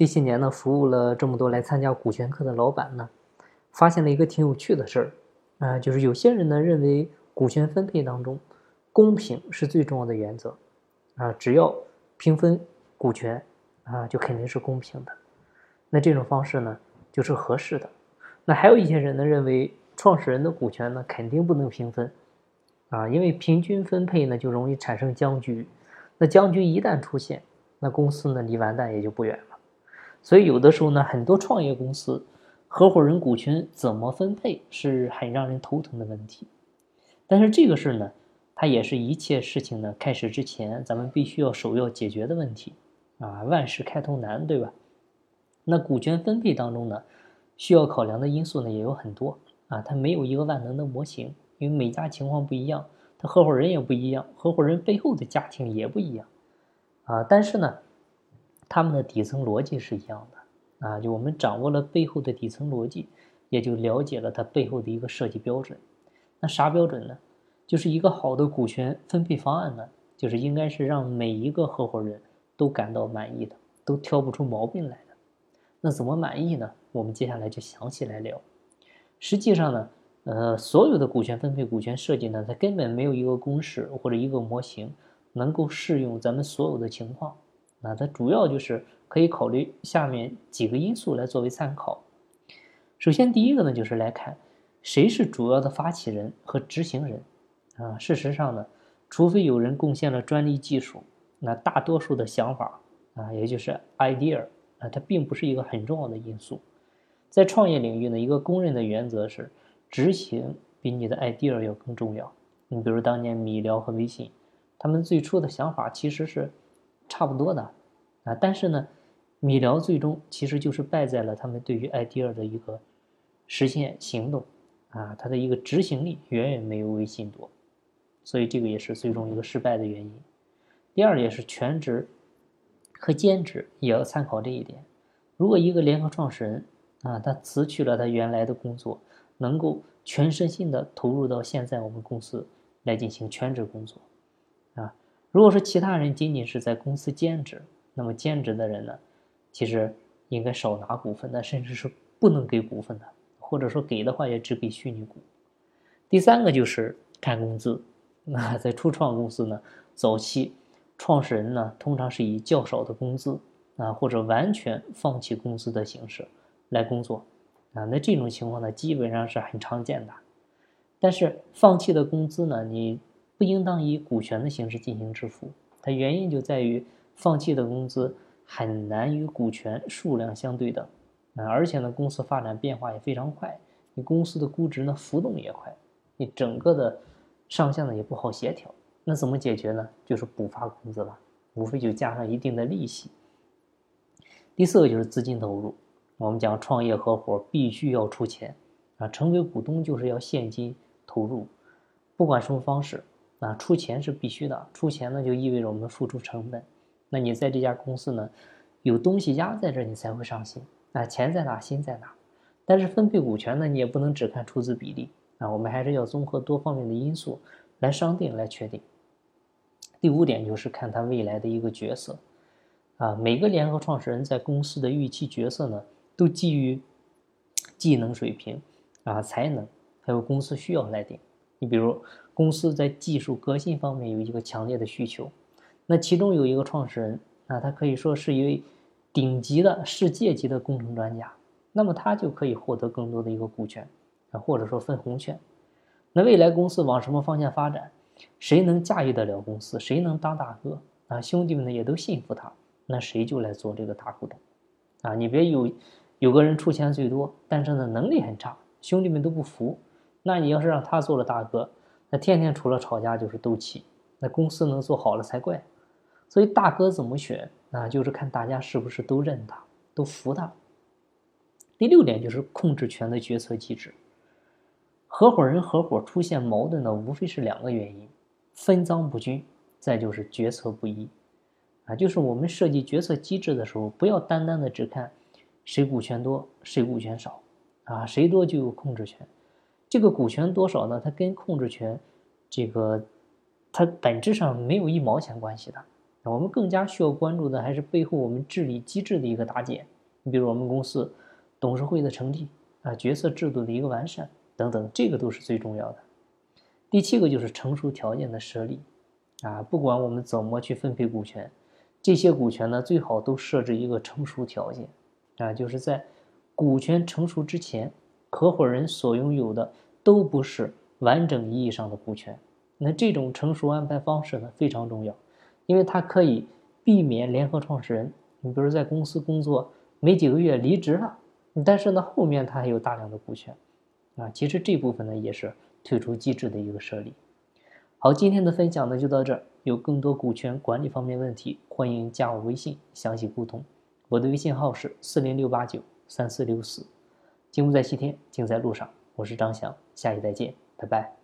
这些年呢，服务了这么多来参加股权课的老板呢，发现了一个挺有趣的事儿，啊，就是有些人呢认为股权分配当中，公平是最重要的原则，啊，只要平分股权，啊，就肯定是公平的，那这种方式呢就是合适的。那还有一些人呢认为创始人的股权呢肯定不能平分，啊，因为平均分配呢就容易产生僵局，那僵局一旦出现，那公司呢离完蛋也就不远了。所以有的时候呢，很多创业公司合伙人股权怎么分配是很让人头疼的问题。但是这个事呢，它也是一切事情呢开始之前咱们必须要首要解决的问题啊。万事开头难，对吧？那股权分配当中呢？需要考量的因素呢也有很多啊，它没有一个万能的模型，因为每家情况不一样，他合伙人也不一样，合伙人背后的家庭也不一样啊。但是呢，他们的底层逻辑是一样的啊，就我们掌握了背后的底层逻辑，也就了解了它背后的一个设计标准。那啥标准呢？就是一个好的股权分配方案呢，就是应该是让每一个合伙人都感到满意的，都挑不出毛病来的。那怎么满意呢？我们接下来就详细来聊。实际上呢，呃，所有的股权分配、股权设计呢，它根本没有一个公式或者一个模型能够适用咱们所有的情况。那它主要就是可以考虑下面几个因素来作为参考。首先，第一个呢，就是来看谁是主要的发起人和执行人。啊，事实上呢，除非有人贡献了专利技术，那大多数的想法啊，也就是 idea 啊，它并不是一个很重要的因素。在创业领域呢，一个公认的原则是，执行比你的 idea 要更重要。你比如当年米聊和微信，他们最初的想法其实是差不多的啊，但是呢，米聊最终其实就是败在了他们对于 idea 的一个实现行动啊，它的一个执行力远远没有微信多，所以这个也是最终一个失败的原因。第二也是全职和兼职也要参考这一点。如果一个联合创始人，啊，他辞去了他原来的工作，能够全身心的投入到现在我们公司来进行全职工作，啊，如果说其他人仅仅是在公司兼职，那么兼职的人呢，其实应该少拿股份的，甚至是不能给股份的，或者说给的话也只给虚拟股。第三个就是看工资，那在初创公司呢，早期创始人呢通常是以较少的工资啊，或者完全放弃工资的形式。来工作，啊，那这种情况呢，基本上是很常见的。但是放弃的工资呢，你不应当以股权的形式进行支付。它原因就在于放弃的工资很难与股权数量相对等，啊，而且呢，公司发展变化也非常快，你公司的估值呢浮动也快，你整个的上下呢也不好协调。那怎么解决呢？就是补发工资了，无非就加上一定的利息。第四个就是资金投入。我们讲创业合伙必须要出钱，啊，成为股东就是要现金投入，不管什么方式，啊，出钱是必须的。出钱呢就意味着我们付出成本。那你在这家公司呢，有东西压在这，你才会上心。啊，钱在哪，心在哪。但是分配股权呢，你也不能只看出资比例，啊，我们还是要综合多方面的因素来商定来确定。第五点就是看他未来的一个角色，啊，每个联合创始人在公司的预期角色呢。都基于技能水平啊、才能，还有公司需要来定。你比如，公司在技术革新方面有一个强烈的需求，那其中有一个创始人啊，他可以说是一位顶级的世界级的工程专家，那么他就可以获得更多的一个股权啊，或者说分红权。那未来公司往什么方向发展，谁能驾驭得了公司，谁能当大哥啊？兄弟们呢也都信服他，那谁就来做这个大股东啊？你别有。有个人出钱最多，但是呢能力很差，兄弟们都不服。那你要是让他做了大哥，那天天除了吵架就是斗气，那公司能做好了才怪。所以大哥怎么选，那就是看大家是不是都认他，都服他。第六点就是控制权的决策机制。合伙人合伙出现矛盾的无非是两个原因：分赃不均，再就是决策不一。啊，就是我们设计决策机制的时候，不要单单的只看。谁股权多，谁股权少，啊，谁多就有控制权。这个股权多少呢？它跟控制权，这个它本质上没有一毛钱关系的，我们更加需要关注的还是背后我们治理机制的一个搭建。你比如我们公司董事会的成立啊，决策制度的一个完善等等，这个都是最重要的。第七个就是成熟条件的设立啊，不管我们怎么去分配股权，这些股权呢最好都设置一个成熟条件啊，就是在股权成熟之前，合伙人所拥有的都不是完整意义上的股权。那这种成熟安排方式呢非常重要。因为它可以避免联合创始人，你比如在公司工作没几个月离职了，但是呢后面他还有大量的股权，啊，其实这部分呢也是退出机制的一个设立。好，今天的分享呢就到这儿，有更多股权管理方面问题，欢迎加我微信详细沟通。我的微信号是四零六八九三四六四。金不在西天，金在路上。我是张翔，下期再见，拜拜。